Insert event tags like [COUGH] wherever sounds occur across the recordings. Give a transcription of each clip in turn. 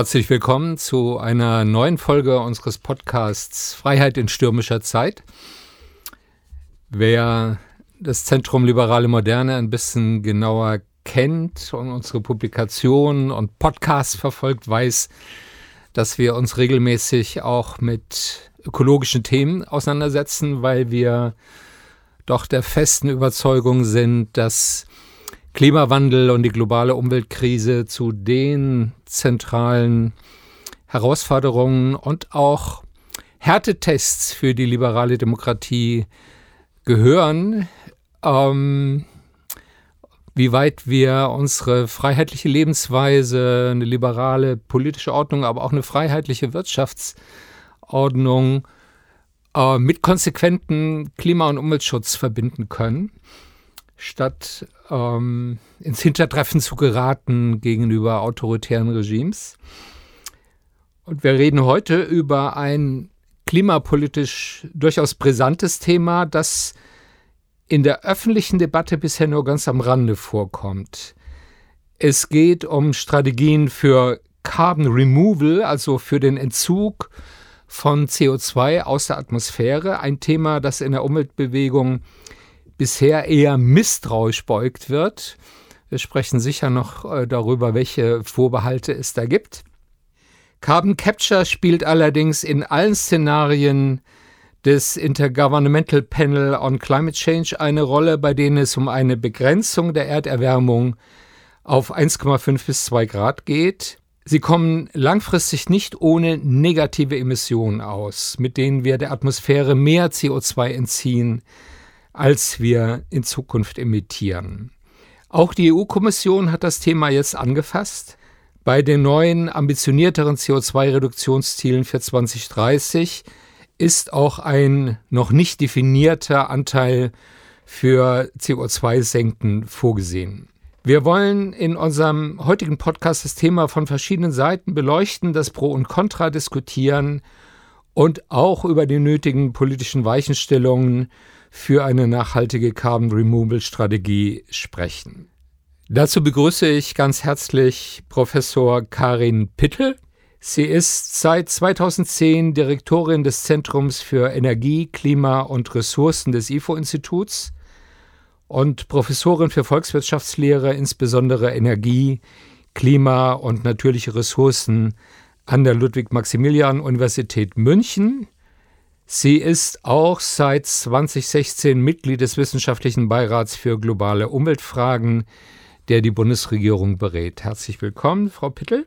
Herzlich willkommen zu einer neuen Folge unseres Podcasts Freiheit in stürmischer Zeit. Wer das Zentrum Liberale Moderne ein bisschen genauer kennt und unsere Publikationen und Podcasts verfolgt, weiß, dass wir uns regelmäßig auch mit ökologischen Themen auseinandersetzen, weil wir doch der festen Überzeugung sind, dass Klimawandel und die globale Umweltkrise zu den zentralen Herausforderungen und auch Härtetests für die liberale Demokratie gehören, ähm, wie weit wir unsere freiheitliche Lebensweise, eine liberale politische Ordnung, aber auch eine freiheitliche Wirtschaftsordnung äh, mit konsequenten Klima- und Umweltschutz verbinden können statt ähm, ins Hintertreffen zu geraten gegenüber autoritären Regimes. Und wir reden heute über ein klimapolitisch durchaus brisantes Thema, das in der öffentlichen Debatte bisher nur ganz am Rande vorkommt. Es geht um Strategien für Carbon Removal, also für den Entzug von CO2 aus der Atmosphäre, ein Thema, das in der Umweltbewegung bisher eher misstrauisch beugt wird. Wir sprechen sicher noch äh, darüber, welche Vorbehalte es da gibt. Carbon Capture spielt allerdings in allen Szenarien des Intergovernmental Panel on Climate Change eine Rolle, bei denen es um eine Begrenzung der Erderwärmung auf 1,5 bis 2 Grad geht. Sie kommen langfristig nicht ohne negative Emissionen aus, mit denen wir der Atmosphäre mehr CO2 entziehen, als wir in Zukunft emittieren. Auch die EU-Kommission hat das Thema jetzt angefasst. Bei den neuen, ambitionierteren CO2-Reduktionszielen für 2030 ist auch ein noch nicht definierter Anteil für CO2-Senken vorgesehen. Wir wollen in unserem heutigen Podcast das Thema von verschiedenen Seiten beleuchten, das Pro und Contra diskutieren und auch über die nötigen politischen Weichenstellungen für eine nachhaltige Carbon Removal Strategie sprechen. Dazu begrüße ich ganz herzlich Professor Karin Pittel. Sie ist seit 2010 Direktorin des Zentrums für Energie, Klima und Ressourcen des IFO-Instituts und Professorin für Volkswirtschaftslehre, insbesondere Energie, Klima und natürliche Ressourcen an der Ludwig-Maximilian-Universität München Sie ist auch seit 2016 Mitglied des Wissenschaftlichen Beirats für globale Umweltfragen, der die Bundesregierung berät. Herzlich willkommen, Frau Pittel.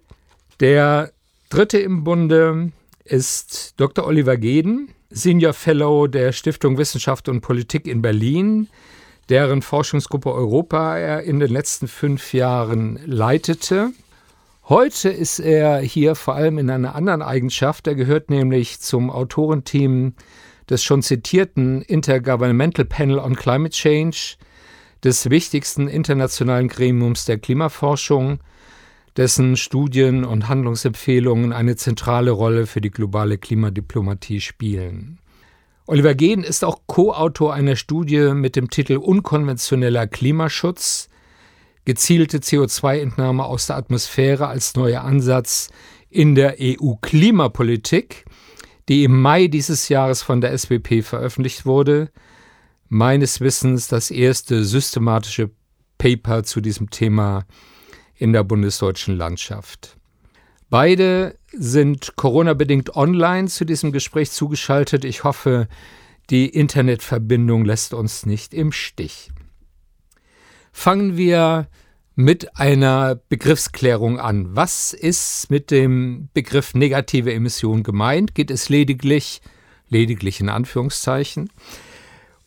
Der dritte im Bunde ist Dr. Oliver Geden, Senior Fellow der Stiftung Wissenschaft und Politik in Berlin, deren Forschungsgruppe Europa er in den letzten fünf Jahren leitete. Heute ist er hier vor allem in einer anderen Eigenschaft. Er gehört nämlich zum Autorenteam des schon zitierten Intergovernmental Panel on Climate Change, des wichtigsten internationalen Gremiums der Klimaforschung, dessen Studien und Handlungsempfehlungen eine zentrale Rolle für die globale Klimadiplomatie spielen. Oliver Gehn ist auch Co-Autor einer Studie mit dem Titel Unkonventioneller Klimaschutz, gezielte CO2-Entnahme aus der Atmosphäre als neuer Ansatz in der EU-Klimapolitik, die im Mai dieses Jahres von der SWP veröffentlicht wurde. Meines Wissens das erste systematische Paper zu diesem Thema in der bundesdeutschen Landschaft. Beide sind Corona-bedingt online zu diesem Gespräch zugeschaltet. Ich hoffe, die Internetverbindung lässt uns nicht im Stich. Fangen wir mit einer Begriffsklärung an. Was ist mit dem Begriff negative Emission gemeint? Geht es lediglich, lediglich in Anführungszeichen,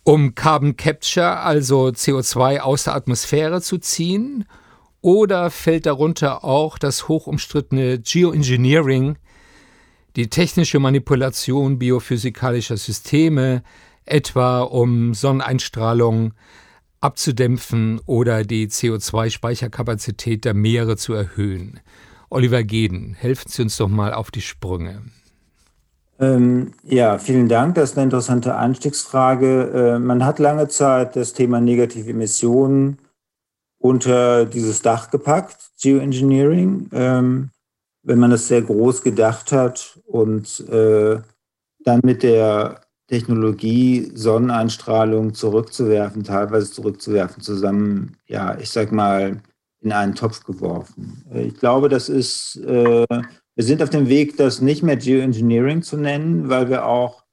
um Carbon Capture, also CO2 aus der Atmosphäre zu ziehen? Oder fällt darunter auch das hochumstrittene Geoengineering, die technische Manipulation biophysikalischer Systeme, etwa um Sonneneinstrahlung abzudämpfen oder die CO2-Speicherkapazität der Meere zu erhöhen. Oliver Geden, helfen Sie uns doch mal auf die Sprünge. Ähm, ja, vielen Dank. Das ist eine interessante Einstiegsfrage. Äh, man hat lange Zeit das Thema negative Emissionen unter dieses Dach gepackt, Geoengineering. Ähm, wenn man es sehr groß gedacht hat und äh, dann mit der Technologie Sonneneinstrahlung zurückzuwerfen, teilweise zurückzuwerfen, zusammen, ja, ich sag mal, in einen Topf geworfen. Ich glaube, das ist, äh, wir sind auf dem Weg, das nicht mehr Geoengineering zu nennen, weil wir auch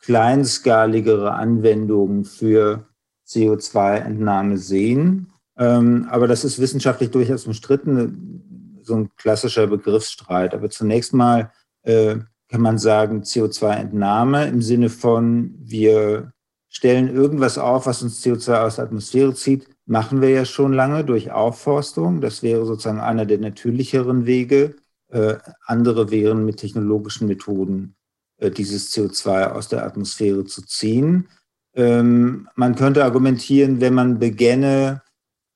kleinskaligere Anwendungen für CO2-Entnahme sehen. Ähm, aber das ist wissenschaftlich durchaus umstritten, so ein klassischer Begriffsstreit. Aber zunächst mal äh, kann man sagen, CO2-Entnahme im Sinne von, wir stellen irgendwas auf, was uns CO2 aus der Atmosphäre zieht, machen wir ja schon lange durch Aufforstung. Das wäre sozusagen einer der natürlicheren Wege. Äh, andere wären mit technologischen Methoden äh, dieses CO2 aus der Atmosphäre zu ziehen. Ähm, man könnte argumentieren, wenn man begänne,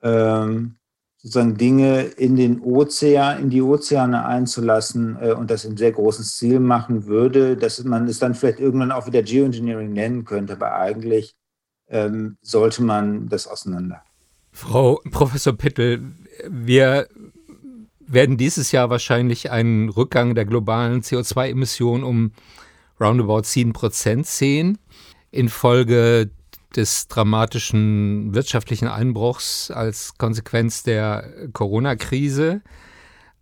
ähm, sozusagen Dinge in den Ozean, in die Ozeane einzulassen äh, und das in sehr großen Stil machen würde, dass man es dann vielleicht irgendwann auch wieder Geoengineering nennen könnte, aber eigentlich ähm, sollte man das auseinander. Frau [LAUGHS] Professor Pittel, wir werden dieses Jahr wahrscheinlich einen Rückgang der globalen CO2-Emissionen um roundabout 7 Prozent sehen, infolge des dramatischen wirtschaftlichen Einbruchs als Konsequenz der Corona-Krise.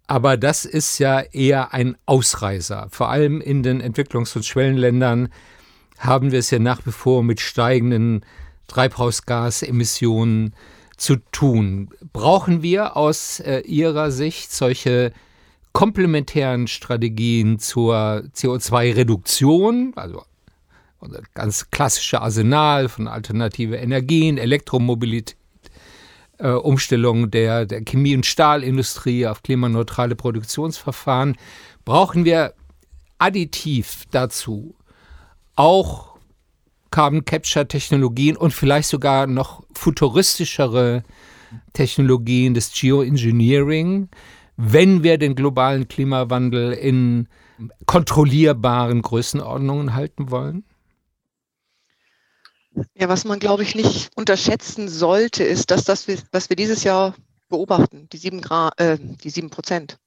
Aber das ist ja eher ein Ausreißer. Vor allem in den Entwicklungs- und Schwellenländern haben wir es ja nach wie vor mit steigenden Treibhausgasemissionen zu tun. Brauchen wir aus äh, Ihrer Sicht solche komplementären Strategien zur CO2-Reduktion, also ganz klassische Arsenal von alternative Energien, Elektromobilität, äh, Umstellung der, der Chemie- und Stahlindustrie auf klimaneutrale Produktionsverfahren, brauchen wir additiv dazu auch Carbon Capture Technologien und vielleicht sogar noch futuristischere Technologien des Geoengineering, wenn wir den globalen Klimawandel in kontrollierbaren Größenordnungen halten wollen? Ja, was man, glaube ich, nicht unterschätzen sollte, ist, dass das, was wir dieses Jahr beobachten, die sieben, Grad, äh, die sieben Prozent,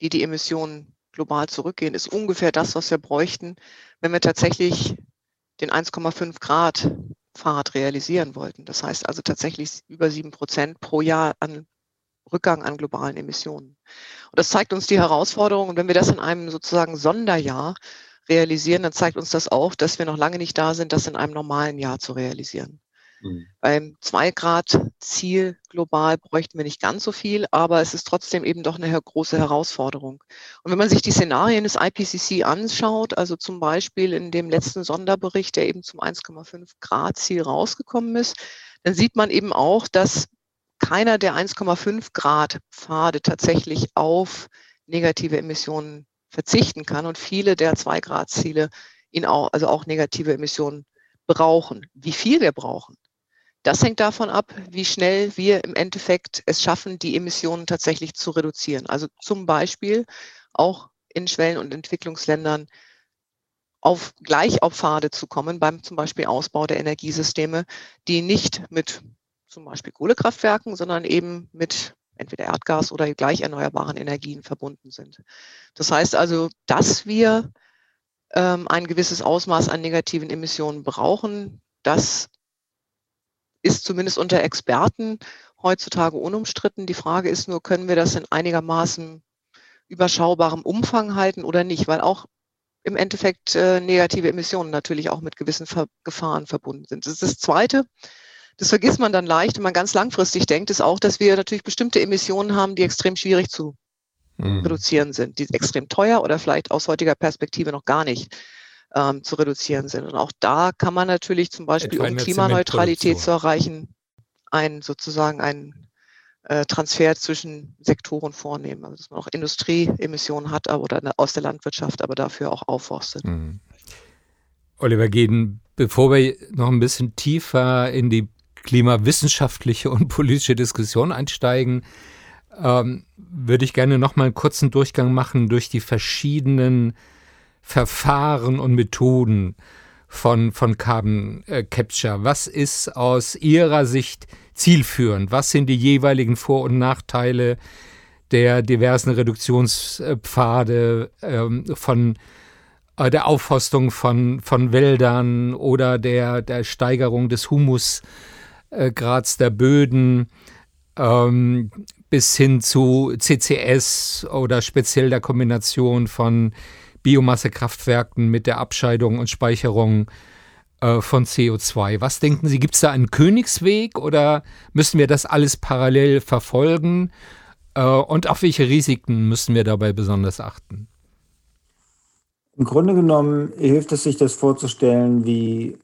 die die Emissionen global zurückgehen, ist ungefähr das, was wir bräuchten, wenn wir tatsächlich den 1,5 Grad Pfad realisieren wollten. Das heißt also tatsächlich über sieben Prozent pro Jahr an Rückgang an globalen Emissionen. Und das zeigt uns die Herausforderung. Und wenn wir das in einem sozusagen Sonderjahr realisieren, dann zeigt uns das auch, dass wir noch lange nicht da sind, das in einem normalen Jahr zu realisieren. Mhm. Beim 2-Grad-Ziel global bräuchten wir nicht ganz so viel, aber es ist trotzdem eben doch eine große Herausforderung. Und wenn man sich die Szenarien des IPCC anschaut, also zum Beispiel in dem letzten Sonderbericht, der eben zum 1,5 Grad-Ziel rausgekommen ist, dann sieht man eben auch, dass keiner der 1,5 Grad Pfade tatsächlich auf negative Emissionen verzichten kann und viele der Zwei-Grad-Ziele ihn auch, also auch negative Emissionen brauchen. Wie viel wir brauchen, das hängt davon ab, wie schnell wir im Endeffekt es schaffen, die Emissionen tatsächlich zu reduzieren. Also zum Beispiel auch in Schwellen- und Entwicklungsländern auf gleich auf Pfade zu kommen beim zum Beispiel Ausbau der Energiesysteme, die nicht mit zum Beispiel Kohlekraftwerken, sondern eben mit entweder Erdgas oder gleich erneuerbaren Energien verbunden sind. Das heißt also, dass wir ähm, ein gewisses Ausmaß an negativen Emissionen brauchen, das ist zumindest unter Experten heutzutage unumstritten. Die Frage ist nur, können wir das in einigermaßen überschaubarem Umfang halten oder nicht, weil auch im Endeffekt äh, negative Emissionen natürlich auch mit gewissen Ver Gefahren verbunden sind. Das ist das Zweite. Das vergisst man dann leicht, wenn man ganz langfristig denkt, ist auch, dass wir natürlich bestimmte Emissionen haben, die extrem schwierig zu mhm. reduzieren sind, die extrem teuer oder vielleicht aus heutiger Perspektive noch gar nicht ähm, zu reduzieren sind. Und auch da kann man natürlich zum Beispiel, um Klimaneutralität zu erreichen, ein sozusagen einen äh, Transfer zwischen Sektoren vornehmen. Also dass man auch Industrieemissionen hat aber, oder aus der Landwirtschaft, aber dafür auch aufforstet. Mhm. Oliver Geden, bevor wir noch ein bisschen tiefer in die klimawissenschaftliche und [LAUGHS] politische Diskussion einsteigen, ähm, würde ich gerne noch mal einen kurzen Durchgang machen durch die verschiedenen Verfahren und Methoden von, von Carbon äh, Capture. Was ist aus Ihrer Sicht zielführend? Was sind die jeweiligen Vor- und Nachteile der diversen Reduktionspfade ähm, von äh, der Aufforstung von, von Wäldern oder der, der Steigerung des Humusgrads der Böden ähm, bis hin zu CCS oder speziell der Kombination von Biomassekraftwerken mit der Abscheidung und Speicherung äh, von CO2. Was denken Sie, gibt es da einen Königsweg oder müssen wir das alles parallel verfolgen? Äh, und auf welche Risiken müssen wir dabei besonders achten? Im Grunde genommen hilft es sich, das vorzustellen wie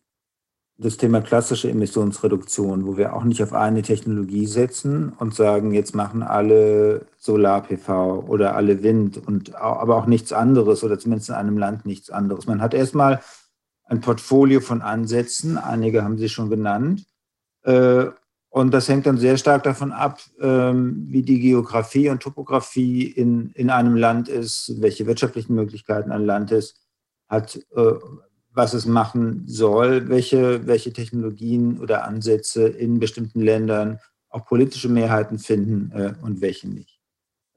das Thema klassische Emissionsreduktion, wo wir auch nicht auf eine Technologie setzen und sagen, jetzt machen alle Solar-PV oder alle Wind und aber auch nichts anderes oder zumindest in einem Land nichts anderes. Man hat erstmal ein Portfolio von Ansätzen, einige haben Sie schon genannt, äh, und das hängt dann sehr stark davon ab, ähm, wie die Geografie und Topografie in, in einem Land ist, welche wirtschaftlichen Möglichkeiten ein Land ist, hat, äh, was es machen soll, welche, welche Technologien oder Ansätze in bestimmten Ländern auch politische Mehrheiten finden äh, und welche nicht.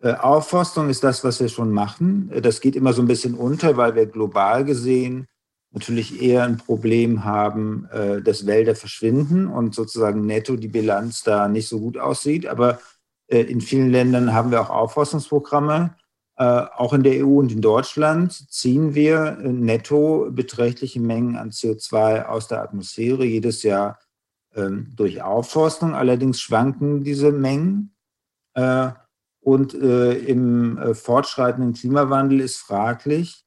Äh, Aufforstung ist das, was wir schon machen. Das geht immer so ein bisschen unter, weil wir global gesehen natürlich eher ein Problem haben, äh, dass Wälder verschwinden und sozusagen netto die Bilanz da nicht so gut aussieht. Aber äh, in vielen Ländern haben wir auch Aufforstungsprogramme. Äh, auch in der EU und in Deutschland ziehen wir äh, netto beträchtliche Mengen an CO2 aus der Atmosphäre jedes Jahr ähm, durch Aufforstung. Allerdings schwanken diese Mengen. Äh, und äh, im fortschreitenden Klimawandel ist fraglich,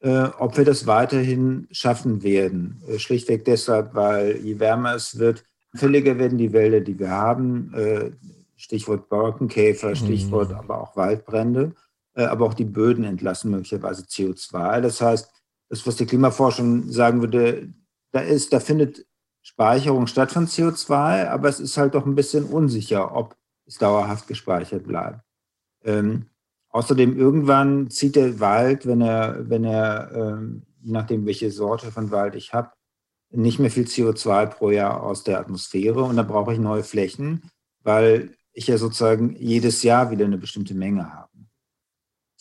äh, ob wir das weiterhin schaffen werden. Äh, schlichtweg deshalb, weil je wärmer es wird, fälliger werden die Wälder, die wir haben. Äh, Stichwort Borkenkäfer, Stichwort mhm. aber auch Waldbrände. Aber auch die Böden entlassen möglicherweise CO2. Das heißt, das, was die Klimaforschung sagen würde, da ist, da findet Speicherung statt von CO2, aber es ist halt doch ein bisschen unsicher, ob es dauerhaft gespeichert bleibt. Ähm, Außerdem irgendwann zieht der Wald, wenn er, wenn er, ähm, je nachdem welche Sorte von Wald ich habe, nicht mehr viel CO2 pro Jahr aus der Atmosphäre und dann brauche ich neue Flächen, weil ich ja sozusagen jedes Jahr wieder eine bestimmte Menge habe.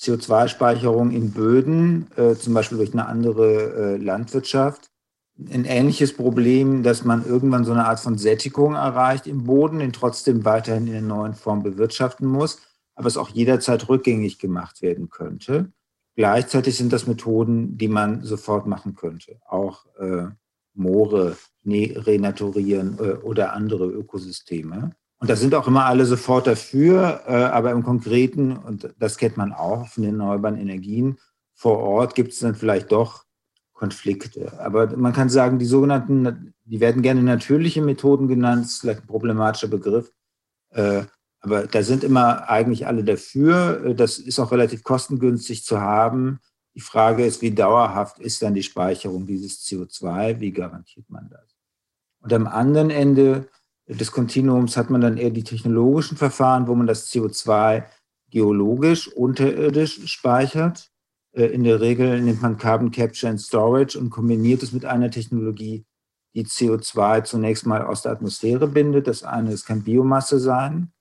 CO2-Speicherung in Böden, äh, zum Beispiel durch eine andere äh, Landwirtschaft. Ein ähnliches Problem, dass man irgendwann so eine Art von Sättigung erreicht im Boden, den trotzdem weiterhin in der neuen Form bewirtschaften muss aber es auch jederzeit rückgängig gemacht werden könnte. Gleichzeitig sind das Methoden, die man sofort machen könnte. Auch äh, Moore renaturieren äh, oder andere Ökosysteme. Und da sind auch immer alle sofort dafür, äh, aber im Konkreten, und das kennt man auch von den erneuerbaren Energien, vor Ort gibt es dann vielleicht doch Konflikte. Aber man kann sagen, die sogenannten, die werden gerne natürliche Methoden genannt, ist vielleicht ein problematischer Begriff. Äh, aber da sind immer eigentlich alle dafür. Das ist auch relativ kostengünstig zu haben. Die Frage ist, wie dauerhaft ist dann die Speicherung dieses CO2? Wie garantiert man das? Und am anderen Ende des Kontinuums hat man dann eher die technologischen Verfahren, wo man das CO2 geologisch, unterirdisch speichert. Äh, in der Regel nimmt man Carbon Capture and Storage und kombiniert es mit einer Technologie, die CO2 zunächst mal aus der Atmosphäre bindet. Das eine, es kann Biomasse sein.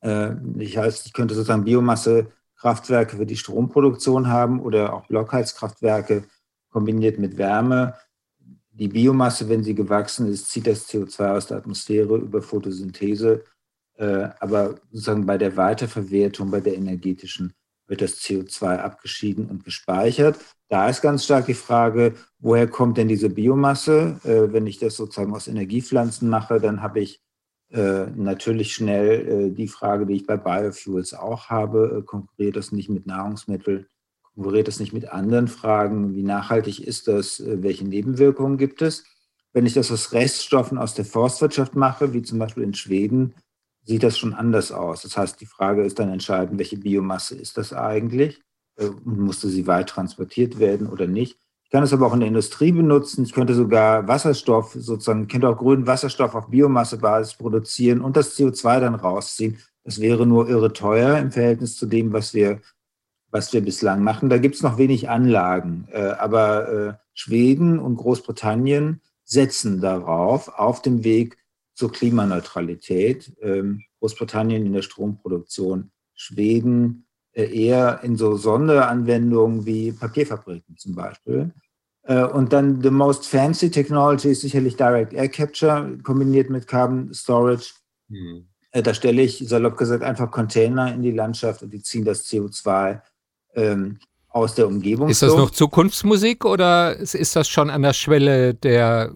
Äh, ich, heißt, ich könnte sozusagen Biomassekraftwerke für die Stromproduktion haben oder auch Blockheizkraftwerke kombiniert mit Wärme. Die Biomasse, wenn sie gewachsen ist, zieht das CO2 aus der Atmosphäre über Photosynthese. Äh, aber sozusagen bei der Weiterverwertung, bei der energetischen, wird das CO2 abgeschieden und gespeichert. Da ist ganz stark die Frage, woher kommt denn diese Biomasse? Äh, wenn ich das sozusagen aus Energiepflanzen mache, dann habe ich äh, natürlich schnell äh, die Frage, die ich bei Biofuels auch habe, äh, konkurriert das nicht mit Nahrungsmitteln, konkurriert das nicht mit anderen Fragen, wie nachhaltig ist das, äh, welche Nebenwirkungen gibt es. Wenn ich das aus Reststoffen aus der Forstwirtschaft mache, wie zum Beispiel in Schweden, sieht das schon anders aus. Das heißt, die Frage ist dann entscheidend, welche Biomasse ist das eigentlich? Äh, musste sie weit transportiert werden oder nicht? kann es aber auch in der Industrie benutzen. Ich könnte sogar Wasserstoff sozusagen, ich könnte auch grünen Wasserstoff auf Biomassebasis produzieren und das CO2 dann rausziehen. Das wäre nur irre teuer im Verhältnis zu dem, was wir, was wir bislang machen. Da gibt es noch wenig Anlagen. Äh, aber äh, Schweden und Großbritannien setzen darauf, auf dem Weg zur Klimaneutralität. Ähm, Großbritannien in der Stromproduktion Schweden äh, eher in so Sonderanwendungen wie Papierfabriken zum Beispiel. Und dann the most fancy technology ist sicherlich Direct Air Capture kombiniert mit Carbon Storage. Hm. Da stelle ich salopp gesagt einfach Container in die Landschaft und die ziehen das CO2 ähm, aus der Umgebung. Ist das noch Zukunftsmusik oder ist das schon an der Schwelle der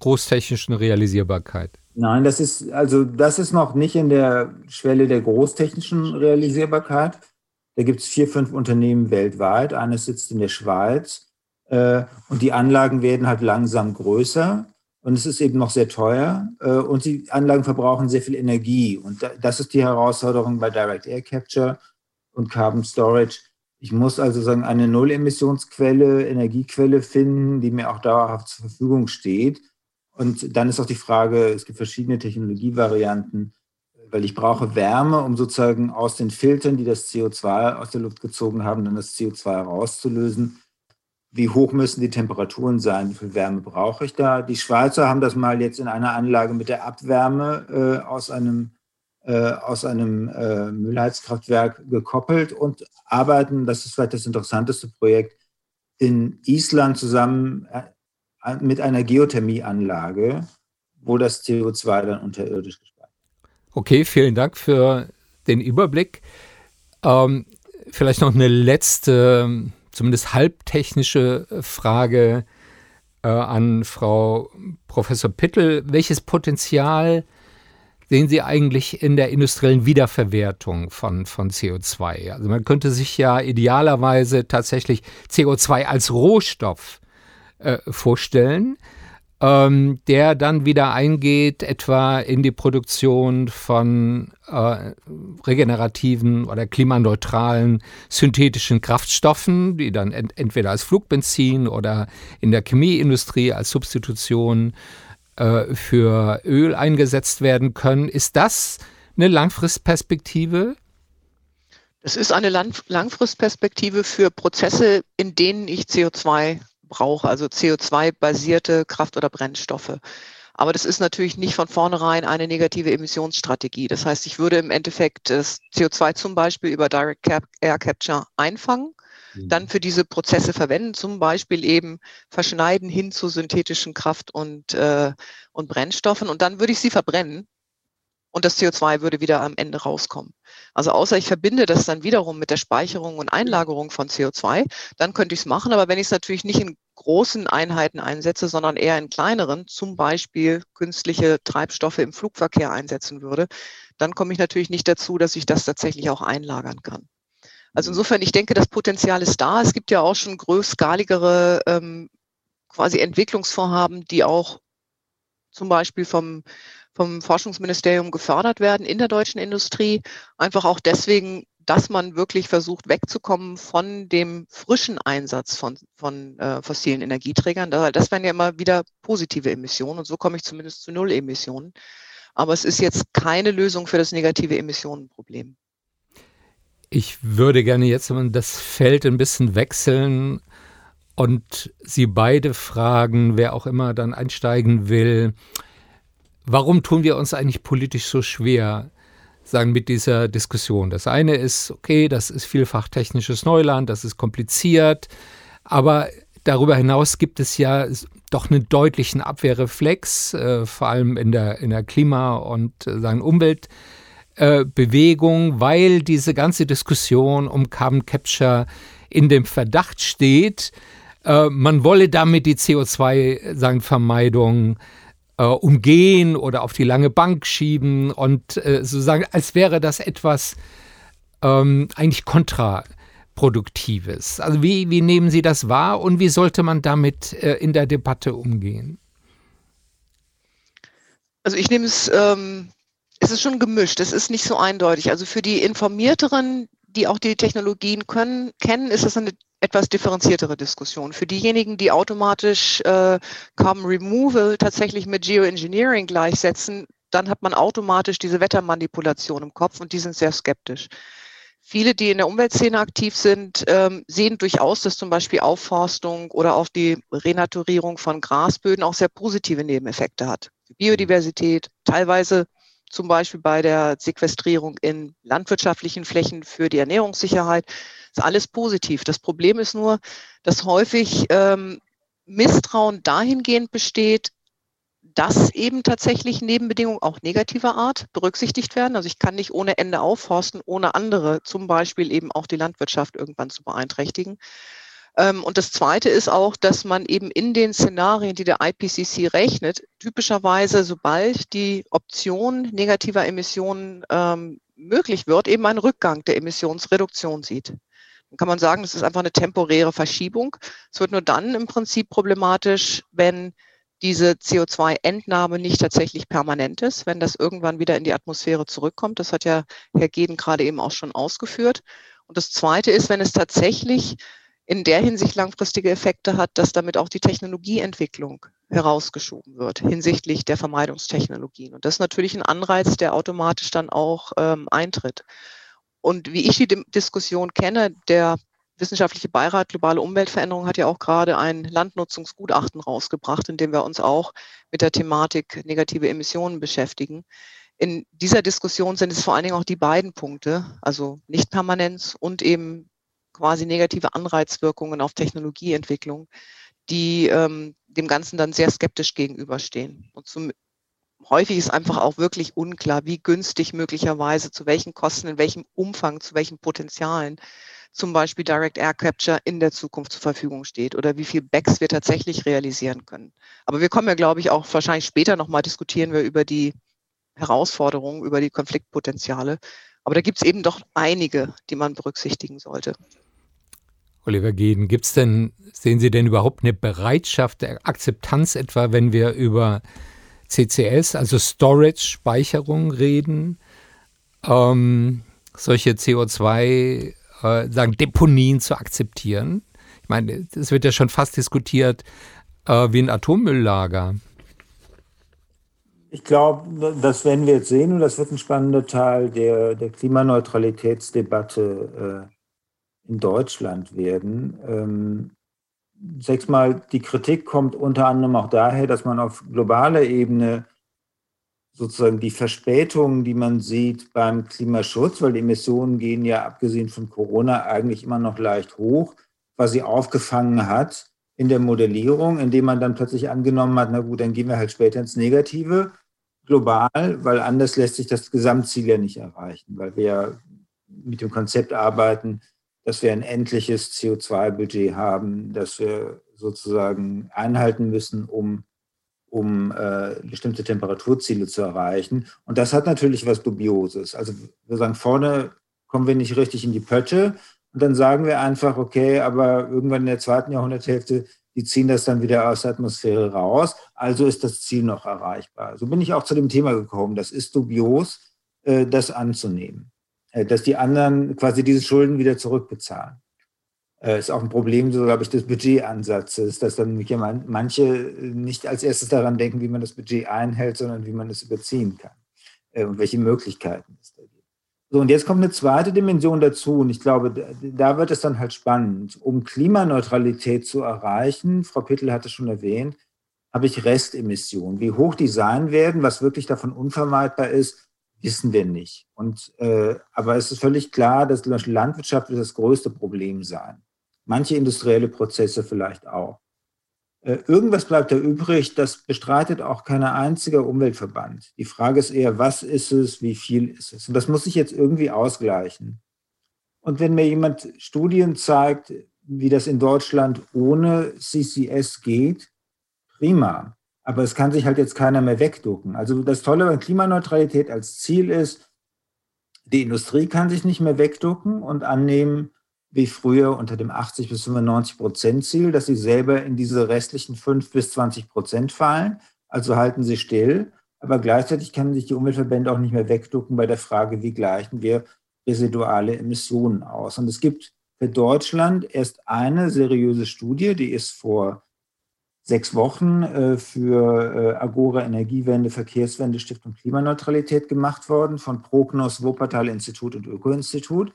großtechnischen Realisierbarkeit? Nein, das ist also das ist noch nicht in der Schwelle der großtechnischen Realisierbarkeit. Da gibt es vier, fünf Unternehmen weltweit. Eines sitzt in der Schweiz äh, und die Anlagen werden halt langsam größer und es ist eben noch sehr teuer äh, und die Anlagen verbrauchen sehr viel Energie und da, das ist die Herausforderung bei Direct Air Capture und Carbon Storage. Ich muss also sagen, eine Null-Emissionsquelle, Energiequelle finden, die mir auch dauerhaft zur Verfügung steht. Und dann ist auch die Frage, es gibt verschiedene Technologievarianten, weil ich brauche Wärme, um sozusagen aus den Filtern, die das CO2 aus der Luft gezogen haben, dann das CO2 herauszulösen. Wie hoch müssen die Temperaturen sein? Wie viel Wärme brauche ich da? Die Schweizer haben das mal jetzt in einer Anlage mit der Abwärme äh, aus einem aus einem äh, Müllheizkraftwerk gekoppelt und arbeiten, das ist vielleicht das interessanteste Projekt, in Island zusammen äh, mit einer Geothermieanlage, wo das CO2 dann unterirdisch gespeichert wird. Okay, vielen Dank für den Überblick. Ähm, vielleicht noch eine letzte, zumindest halbtechnische Frage äh, an Frau Professor Pittel. Welches Potenzial sehen Sie eigentlich in der industriellen Wiederverwertung von, von CO2? Also man könnte sich ja idealerweise tatsächlich CO2 als Rohstoff äh, vorstellen, ähm, der dann wieder eingeht, etwa in die Produktion von äh, regenerativen oder klimaneutralen synthetischen Kraftstoffen, die dann ent entweder als Flugbenzin oder in der Chemieindustrie als Substitution äh, für Öl eingesetzt werden können. Ist das eine Langfristperspektive? Das ist eine Langfristperspektive für Prozesse, in denen ich CO2 brauche, also CO2-basierte Kraft- oder Brennstoffe. Aber das ist natürlich nicht von vornherein eine negative Emissionsstrategie. Das heißt, ich würde im Endeffekt das CO2 zum Beispiel über Direct Air Capture einfangen dann für diese Prozesse verwenden, zum Beispiel eben verschneiden hin zu synthetischen Kraft- und, äh, und Brennstoffen. Und dann würde ich sie verbrennen und das CO2 würde wieder am Ende rauskommen. Also außer ich verbinde das dann wiederum mit der Speicherung und Einlagerung von CO2, dann könnte ich es machen. Aber wenn ich es natürlich nicht in großen Einheiten einsetze, sondern eher in kleineren, zum Beispiel künstliche Treibstoffe im Flugverkehr einsetzen würde, dann komme ich natürlich nicht dazu, dass ich das tatsächlich auch einlagern kann. Also insofern, ich denke, das Potenzial ist da. Es gibt ja auch schon größskaligere ähm, quasi Entwicklungsvorhaben, die auch zum Beispiel vom, vom Forschungsministerium gefördert werden in der deutschen Industrie. Einfach auch deswegen, dass man wirklich versucht, wegzukommen von dem frischen Einsatz von, von äh, fossilen Energieträgern. Das wären ja immer wieder positive Emissionen und so komme ich zumindest zu Null-Emissionen. Aber es ist jetzt keine Lösung für das negative Emissionenproblem. Ich würde gerne jetzt das Feld ein bisschen wechseln und Sie beide fragen, wer auch immer dann einsteigen will, warum tun wir uns eigentlich politisch so schwer, sagen, mit dieser Diskussion? Das eine ist, okay, das ist vielfach technisches Neuland, das ist kompliziert, aber darüber hinaus gibt es ja doch einen deutlichen Abwehrreflex, äh, vor allem in der, in der Klima- und äh, sagen Umwelt. Äh, Bewegung, weil diese ganze Diskussion um Carbon Capture in dem Verdacht steht, äh, man wolle damit die CO2-Vermeidung äh, umgehen oder auf die lange Bank schieben und sozusagen, als wäre das etwas ähm, eigentlich kontraproduktives. Also wie, wie nehmen Sie das wahr und wie sollte man damit in der Debatte umgehen? Also ich nehme es ähm, es ist schon gemischt, es ist nicht so eindeutig. Also für die Informierteren, die auch die Technologien können, kennen, ist es eine etwas differenziertere Diskussion. Für diejenigen, die automatisch äh, Carbon Removal tatsächlich mit Geoengineering gleichsetzen, dann hat man automatisch diese Wettermanipulation im Kopf und die sind sehr skeptisch. Viele, die in der Umweltszene aktiv sind, ähm, sehen durchaus, dass zum Beispiel Aufforstung oder auch die Renaturierung von Grasböden auch sehr positive Nebeneffekte hat. Biodiversität, teilweise zum Beispiel bei der Sequestrierung in landwirtschaftlichen Flächen für die Ernährungssicherheit. ist alles positiv. Das Problem ist nur, dass häufig ähm, Misstrauen dahingehend besteht, dass eben tatsächlich Nebenbedingungen auch negativer Art berücksichtigt werden. Also ich kann nicht ohne Ende aufforsten, ohne andere, zum Beispiel eben auch die Landwirtschaft irgendwann zu beeinträchtigen. Ähm, und das Zweite ist auch, dass man eben in den Szenarien, die der IPCC rechnet, typischerweise, sobald die Option negativer Emissionen ähm, möglich wird, eben einen Rückgang der Emissionsreduktion sieht. Dann kann man sagen, das ist einfach eine temporäre Verschiebung. Es wird nur dann im Prinzip problematisch, wenn diese CO2-Entnahme nicht tatsächlich permanent ist, wenn das irgendwann wieder in die Atmosphäre zurückkommt. Das hat ja Herr Geden gerade eben auch schon ausgeführt. Und das Zweite ist, wenn es tatsächlich in der Hinsicht langfristige Effekte hat, dass damit auch die Technologieentwicklung herausgeschoben wird hinsichtlich der Vermeidungstechnologien. Und das ist natürlich ein Anreiz, der automatisch dann auch ähm, eintritt. Und wie ich die Diskussion kenne, der wissenschaftliche Beirat Globale Umweltveränderung hat ja auch gerade ein Landnutzungsgutachten rausgebracht, in dem wir uns auch mit der Thematik negative Emissionen beschäftigen. In dieser Diskussion sind es vor allen Dingen auch die beiden Punkte, also Nichtpermanenz und eben quasi negative Anreizwirkungen auf Technologieentwicklung, die ähm, dem Ganzen dann sehr skeptisch gegenüberstehen. Und zum, häufig ist einfach auch wirklich unklar, wie günstig möglicherweise, zu welchen Kosten, in welchem Umfang, zu welchen Potenzialen zum Beispiel Direct Air Capture in der Zukunft zur Verfügung steht oder wie viel BECS wir tatsächlich realisieren können. Aber wir kommen ja, glaube ich, auch wahrscheinlich später nochmal diskutieren wir über die Herausforderungen, über die Konfliktpotenziale. Aber da gibt es eben doch einige, die man berücksichtigen sollte. Oliver Geden, gibt es denn, sehen Sie denn überhaupt eine Bereitschaft der Akzeptanz etwa, wenn wir über CCS, also Storage, Speicherung reden, ähm, solche CO2 äh, sagen, Deponien zu akzeptieren. Ich meine, es wird ja schon fast diskutiert äh, wie ein Atommülllager. Ich glaube, das werden wir jetzt sehen und das wird ein spannender Teil der, der Klimaneutralitätsdebatte äh, in Deutschland werden. Ähm, sechsmal, die Kritik kommt unter anderem auch daher, dass man auf globaler Ebene sozusagen die Verspätungen, die man sieht beim Klimaschutz, weil die Emissionen gehen ja abgesehen von Corona eigentlich immer noch leicht hoch, sie aufgefangen hat in der Modellierung, indem man dann plötzlich angenommen hat, na gut, dann gehen wir halt später ins Negative, global, weil anders lässt sich das Gesamtziel ja nicht erreichen, weil wir ja mit dem Konzept arbeiten, dass wir ein endliches CO2-Budget haben, das wir sozusagen einhalten müssen, um um äh, bestimmte Temperaturziele zu erreichen. Und das hat natürlich was Dubioses. Also wir sagen, vorne kommen wir nicht richtig in die Pötte und dann sagen wir einfach, okay, aber irgendwann in der zweiten Jahrhunderthälfte, die ziehen das dann wieder aus der Atmosphäre raus. Also ist das Ziel noch erreichbar. So bin ich auch zu dem Thema gekommen. Das ist dubios, äh, das anzunehmen, dass die anderen quasi diese Schulden wieder zurückbezahlen äh, ist auch ein Problem, so glaube ich, des Budgetansatzes, dass dann manche nicht als erstes daran denken, wie man das Budget einhält, sondern wie man es überziehen kann äh, und welche Möglichkeiten es da gibt. So, und jetzt kommt eine zweite Dimension dazu und ich glaube, da wird es dann halt spannend. Um Klimaneutralität zu erreichen, Frau Pittel hat es schon erwähnt, habe ich Restemissionen. Wie hoch die sein werden, was wirklich davon unvermeidbar ist, wissen wir nicht. Und, äh, aber es ist völlig klar, dass Landwirtschaft das größte Problem sein manche industrielle Prozesse vielleicht auch. Äh, irgendwas bleibt da übrig, das bestreitet auch kein einziger Umweltverband. Die Frage ist eher, was ist es, wie viel ist es? Und das muss sich jetzt irgendwie ausgleichen. Und wenn mir jemand Studien zeigt, wie das in Deutschland ohne CCS geht, prima. Aber es kann sich halt jetzt keiner mehr wegducken. Also das Tolle bei Klimaneutralität als Ziel ist, die Industrie kann sich nicht mehr wegducken und annehmen, wie früher unter dem 80 bis 95 Prozent Ziel, dass sie selber in diese restlichen 5 bis 20 Prozent fallen. Also halten sie still. Aber gleichzeitig können sich die Umweltverbände auch nicht mehr wegducken bei der Frage, wie gleichen wir residuale Emissionen aus. Und es gibt für Deutschland erst eine seriöse Studie, die ist vor sechs Wochen äh, für äh, Agora Energiewende, Verkehrswende, Stiftung Klimaneutralität gemacht worden von Prognos, Wuppertal Institut und Öko-Institut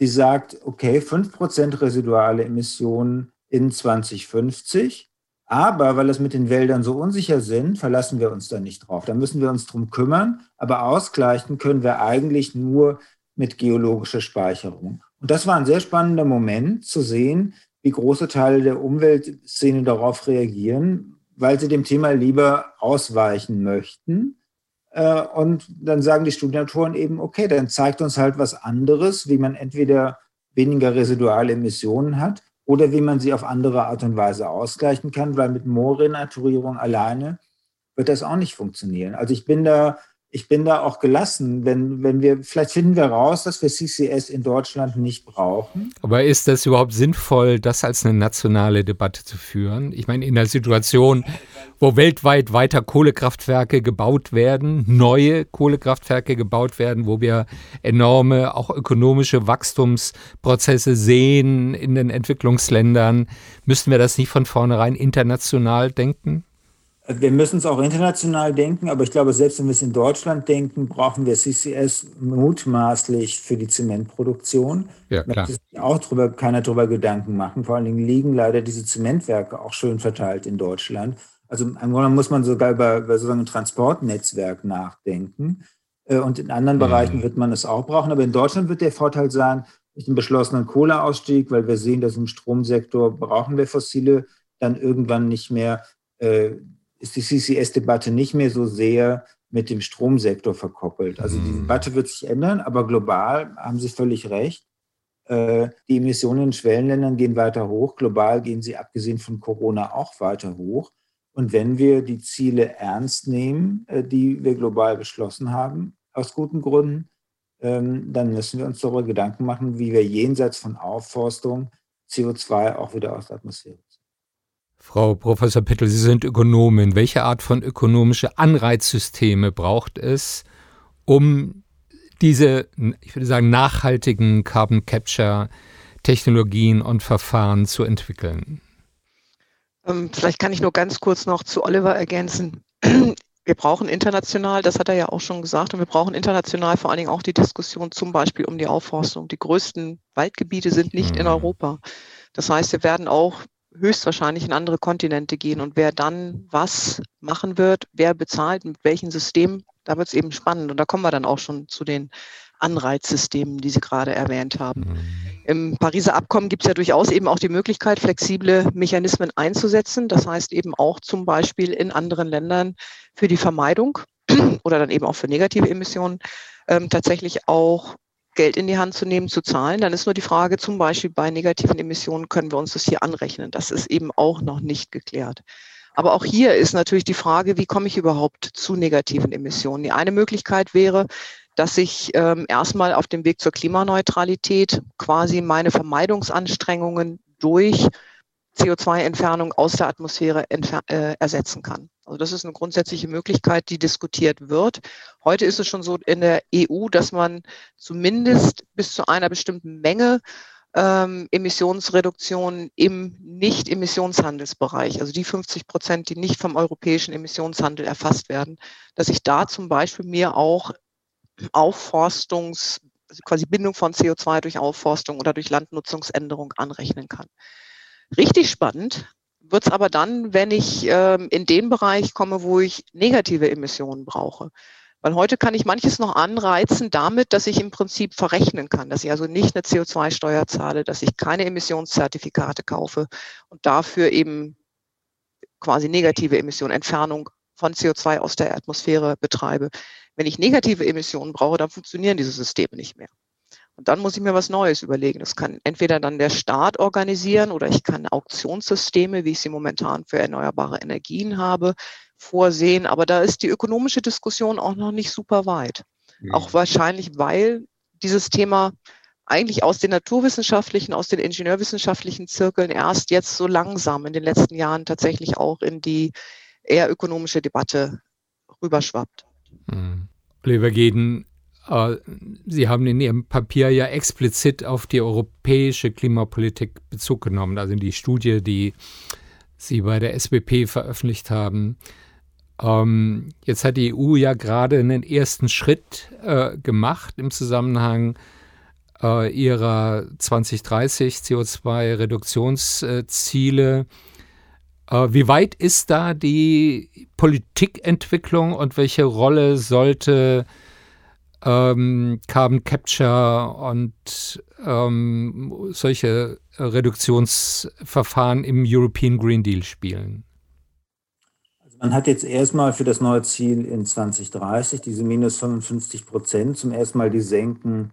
die sagt, okay, 5% residuale Emissionen in 2050, Aber weil es mit den Wäldern so unsicher sind, verlassen wir uns da nicht drauf. Da müssen wir uns drum kümmern. Aber ausgleichen können wir eigentlich nur mit geologischer Speicherung. Und das war ein sehr spannender Moment zu sehen, wie große Teile der Umweltszene darauf reagieren, weil sie dem Thema lieber ausweichen möchten. Äh, und dann sagen die Studienautoren eben, okay, dann zeigt uns halt was anderes, wie man entweder weniger residuale Emissionen hat oder wie man sie auf andere Art und Weise ausgleichen kann, weil mit Moorrenaturierung alleine wird das auch nicht funktionieren. Also ich bin da ich bin da auch gelassen, wenn, wenn wir, vielleicht finden wir raus, dass wir CCS in Deutschland nicht brauchen. Aber ist das überhaupt sinnvoll, das als eine nationale Debatte zu führen? Ich meine, in der Situation, wo weltweit weiter Kohlekraftwerke gebaut werden, neue Kohlekraftwerke gebaut werden, wo wir enorme, auch ökonomische Wachstumsprozesse sehen in den Entwicklungsländern, müssten wir das nicht von vornherein international denken? Wir müssen es auch international denken, aber ich glaube, selbst wenn wir es in Deutschland denken, brauchen wir CCS mutmaßlich für die Zementproduktion. Ja, klar. Da sich auch drüber, keiner darüber Gedanken machen. Vor allen Dingen liegen leider diese Zementwerke auch schön verteilt in Deutschland. Also im Grunde muss man sogar über, über sozusagen ein Transportnetzwerk nachdenken. Äh, und in anderen mhm. Bereichen wird man es auch brauchen. Aber in Deutschland wird der Vorteil sein, mit dem beschlossenen Kohleausstieg, weil wir sehen, dass im Stromsektor brauchen wir fossile dann irgendwann nicht mehr äh, ist die CCS-Debatte nicht mehr so sehr mit dem Stromsektor verkoppelt. Also die mhm. Debatte wird sich ändern, aber global haben Sie völlig recht. Äh, die Emissionen in Schwellenländern gehen weiter hoch. Global gehen sie abgesehen von Corona auch weiter hoch. Und wenn wir die Ziele ernst nehmen, äh, die wir global beschlossen haben, aus guten Gründen, ähm, dann müssen wir uns darüber Gedanken machen, wie wir jenseits von Aufforstung CO2 auch wieder aus der Atmosphäre Frau Professor Pittel, Sie sind Ökonomin. Welche Art von ökonomische Anreizsysteme braucht es, um diese, ich würde sagen, nachhaltigen Carbon Capture Technologien und Verfahren zu entwickeln? Ähm, vielleicht kann ich nur ganz kurz noch zu Oliver ergänzen. [CLEARS THROAT] Wir brauchen international, das hat er ja auch schon gesagt, und wir brauchen international vor allen Dingen auch die Diskussion zum Beispiel um die Aufforstung. Die größten Waldgebiete sind nicht in mhm. Europa. Das heißt, wir werden auch höchstwahrscheinlich in andere Kontinente gehen. Und wer dann was machen wird, wer bezahlt, mit welchem System, da wird es eben spannend. Und da kommen wir dann auch schon zu den Anreizsystemen, die Sie gerade erwähnt haben. Mhm. Im Pariser Abkommen gibt es ja durchaus eben auch die Möglichkeit, flexible Mechanismen einzusetzen. Das heißt eben auch zum Beispiel in anderen Ländern für die Vermeidung oder dann eben auch für negative Emissionen ähm, tatsächlich auch Geld in die Hand zu nehmen, zu zahlen. Dann ist nur die Frage, zum Beispiel bei negativen Emissionen, können wir uns das hier anrechnen? Das ist eben auch noch nicht geklärt. Aber auch hier ist natürlich die Frage, wie komme ich überhaupt zu negativen Emissionen? Die eine Möglichkeit wäre, dass ich ähm, erstmal auf dem Weg zur Klimaneutralität quasi meine Vermeidungsanstrengungen durch CO2-Entfernung aus der Atmosphäre äh, ersetzen kann. Also das ist eine grundsätzliche Möglichkeit, die diskutiert wird. Heute ist es schon so in der EU, dass man zumindest bis zu einer bestimmten Menge ähm, Emissionsreduktion im Nicht-Emissionshandelsbereich, also die 50 Prozent, die nicht vom europäischen Emissionshandel erfasst werden, dass ich da zum Beispiel mir auch Aufforstungs, also quasi Bindung von CO2 durch Aufforstung oder durch Landnutzungsänderung anrechnen kann. Richtig spannend wird es aber dann, wenn ich ähm, in den Bereich komme, wo ich negative Emissionen brauche. Weil heute kann ich manches noch anreizen damit, dass ich im Prinzip verrechnen kann, dass ich also nicht eine CO2-Steuer zahle, dass ich keine Emissionszertifikate kaufe und dafür eben quasi negative Emissionen, Entfernung von CO2 aus der Atmosphäre betreibe. Wenn ich negative Emissionen brauche, dann funktionieren diese Systeme nicht mehr. Und dann muss ich mir was Neues überlegen. Das kann entweder dann der Staat organisieren oder ich kann Auktionssysteme, wie ich sie momentan für erneuerbare Energien habe, vorsehen. Aber da ist die ökonomische Diskussion auch noch nicht super weit. Mhm. Auch wahrscheinlich, weil dieses Thema eigentlich aus den naturwissenschaftlichen, aus den ingenieurwissenschaftlichen Zirkeln erst jetzt so langsam in den letzten Jahren tatsächlich auch in die eher ökonomische Debatte rüberschwappt. Mhm. Oliver Geden, Sie haben in Ihrem Papier ja explizit auf die europäische Klimapolitik Bezug genommen, also in die Studie, die Sie bei der SBP veröffentlicht haben. Ähm, jetzt hat die EU ja gerade einen ersten Schritt äh, gemacht im Zusammenhang äh, ihrer 2030 CO2-Reduktionsziele. Äh, wie weit ist da die Politikentwicklung und welche Rolle sollte ähm, Carbon Capture und ähm, solche Reduktionsverfahren im European Green Deal spielen? Also man hat jetzt erstmal für das neue Ziel in 2030 diese minus 55 Prozent zum ersten Mal die Senken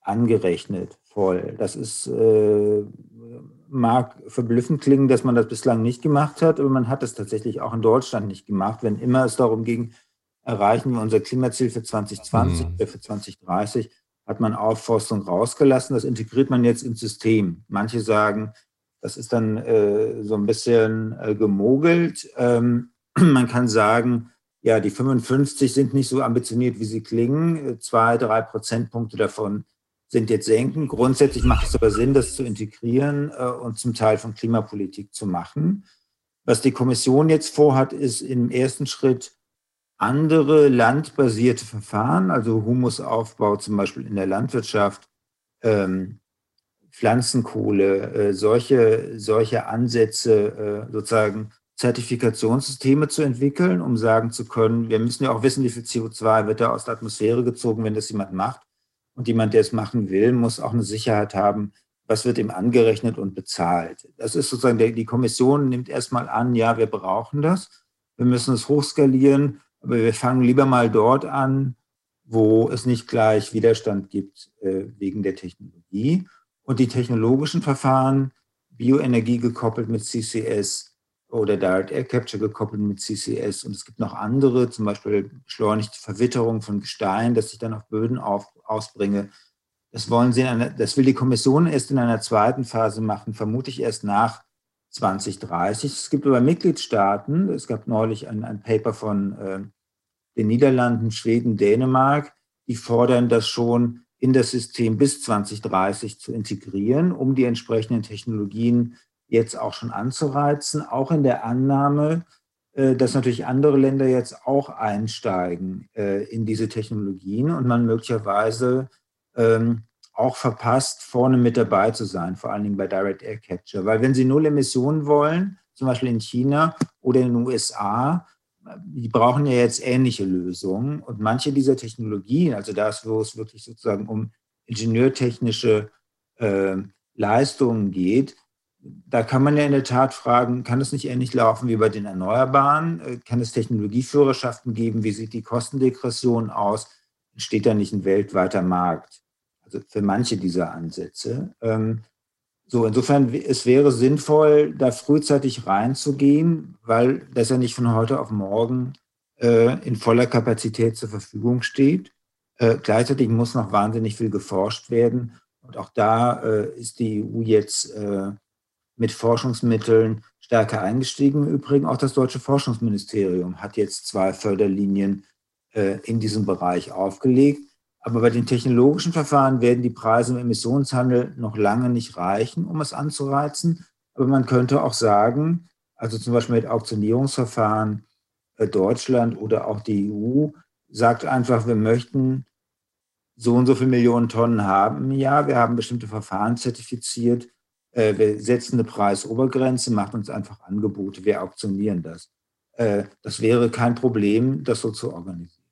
angerechnet voll. Das ist äh, mag verblüffend klingen, dass man das bislang nicht gemacht hat, aber man hat es tatsächlich auch in Deutschland nicht gemacht, wenn immer es darum ging, erreichen wir unser Klimaziel für 2020 mhm. oder für 2030, hat man Aufforstung rausgelassen. Das integriert man jetzt ins System. Manche sagen, das ist dann äh, so ein bisschen äh, gemogelt. Ähm, [CLEARS THROAT] man kann sagen, ja, die 55 sind nicht so ambitioniert, wie sie klingen. Zwei, drei Prozentpunkte davon sind jetzt senken. Grundsätzlich macht es aber Sinn, das zu integrieren äh, und zum Teil von Klimapolitik zu machen. Was die Kommission jetzt vorhat, ist im ersten Schritt andere landbasierte Verfahren, also Humusaufbau zum Beispiel in der Landwirtschaft, ähm, Pflanzenkohle, äh, solche, solche Ansätze, äh, sozusagen Zertifikationssysteme zu entwickeln, um sagen zu können, wir müssen ja auch wissen, wie viel CO2 wird da aus der Atmosphäre gezogen, wenn das jemand macht. Und jemand, der es machen will, muss auch eine Sicherheit haben, was wird ihm angerechnet und bezahlt. Das ist sozusagen, der, die Kommission nimmt erstmal an, ja, wir brauchen das, wir müssen es hochskalieren, aber wir fangen lieber mal dort an, wo es nicht gleich Widerstand gibt äh, wegen der Technologie. Und die technologischen Verfahren, Bioenergie gekoppelt mit CCS, oder Direct Air Capture gekoppelt mit CCS. Und es gibt noch andere, zum Beispiel beschleunigte Verwitterung von Gestein, das ich dann auf Böden auf, ausbringe. Das wollen sie, einer, das will die Kommission erst in einer zweiten Phase machen, vermutlich erst nach 2030. Es gibt aber Mitgliedstaaten, es gab neulich ein, ein Paper von äh, den Niederlanden, Schweden, Dänemark, die fordern das schon in das System bis 2030 zu integrieren, um die entsprechenden Technologien jetzt auch schon anzureizen, auch in der Annahme, äh, dass natürlich andere Länder jetzt auch einsteigen äh, in diese Technologien und man möglicherweise ähm, auch verpasst, vorne mit dabei zu sein, vor allen Dingen bei Direct Air Capture. Weil wenn Sie null Emissionen wollen, zum Beispiel in China oder in den USA, die brauchen ja jetzt ähnliche Lösungen. Und manche dieser Technologien, also das, wo es wirklich sozusagen um ingenieurtechnische äh, Leistungen geht, da kann man ja in der Tat fragen, kann es nicht ähnlich laufen wie bei den Erneuerbaren? Äh, kann es Technologieführerschaften geben? Wie sieht die Kostendegression aus? Entsteht da nicht ein weltweiter Markt? Also für manche dieser Ansätze. Ähm, so, insofern, es wäre sinnvoll, da frühzeitig reinzugehen, weil das ja nicht von heute auf morgen äh, in voller Kapazität zur Verfügung steht. Äh, gleichzeitig muss noch wahnsinnig viel geforscht werden. Und auch da ist die EU jetzt mit Forschungsmitteln stärker eingestiegen. Im Übrigen auch das deutsche Forschungsministerium hat jetzt zwei Förderlinien äh, in diesem Bereich aufgelegt. Aber bei den technologischen Verfahren werden die Preise im Emissionshandel noch lange nicht reichen, um es anzureizen. Aber man könnte auch sagen, also zum Beispiel mit Auktionierungsverfahren äh, Deutschland oder auch die EU, sagt einfach, wir möchten so und so viele Millionen Tonnen haben im Jahr. Wir haben bestimmte Verfahren zertifiziert äh, wir setzen eine Preisobergrenze, macht uns einfach Angebote, wir auktionieren das. Äh, das wäre kein Problem, das so zu organisieren.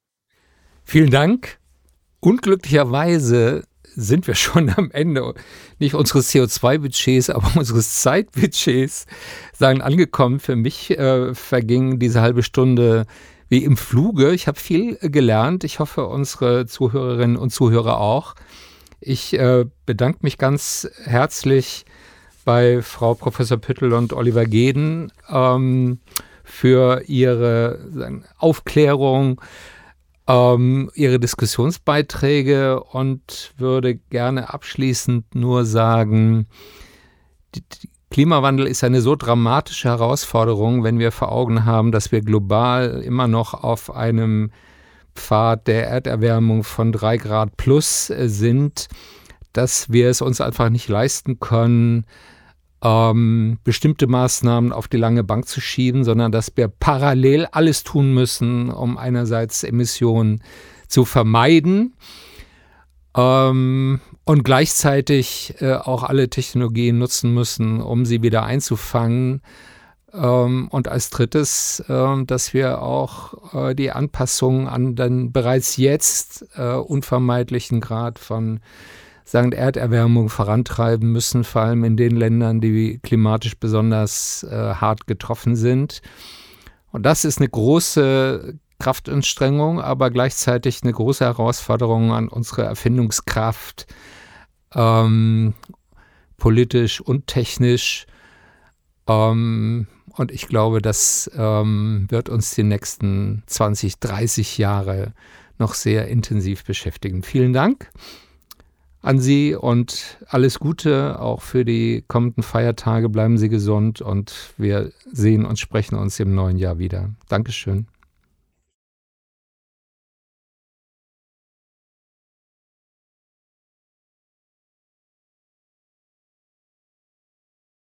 Vielen Dank. Unglücklicherweise sind wir schon am Ende nicht unseres CO2-Budgets, aber [LAUGHS] unseres Zeitbudgets sagen angekommen. Für mich äh, verging diese halbe Stunde wie im Fluge. Ich habe viel gelernt. Ich hoffe, unsere Zuhörerinnen und Zuhörer auch. Ich äh, bedanke mich ganz herzlich bei Frau Professor Püttel und Oliver Geden ähm, für ihre sagen, Aufklärung, ähm, ihre Diskussionsbeiträge und würde gerne abschließend nur sagen, die, die Klimawandel ist eine so dramatische Herausforderung, wenn wir vor Augen haben, dass wir global immer noch auf einem Pfad der Erderwärmung von drei Grad plus sind, dass wir es uns einfach nicht leisten können, ähm, bestimmte Maßnahmen auf die lange Bank zu schieben, sondern dass wir parallel alles tun müssen, um einerseits Emissionen zu vermeiden ähm, und gleichzeitig äh, auch alle Technologien nutzen müssen, um sie wieder einzufangen. Ähm, und als drittes, ähm, dass wir auch äh, die Anpassung an den bereits jetzt äh, unvermeidlichen Grad von sagen, Erderwärmung vorantreiben müssen, vor allem in den Ländern, die klimatisch besonders äh, hart getroffen sind. Und das ist eine große Kraftanstrengung, aber gleichzeitig eine große Herausforderung an unsere Erfindungskraft, ähm, politisch und technisch. Ähm, und ich glaube, das ähm, wird uns die nächsten 20, 30 Jahre noch sehr intensiv beschäftigen. Vielen Dank an Sie und alles Gute auch für die kommenden Feiertage. Bleiben Sie gesund und wir sehen und sprechen uns im neuen Jahr wieder. Dankeschön.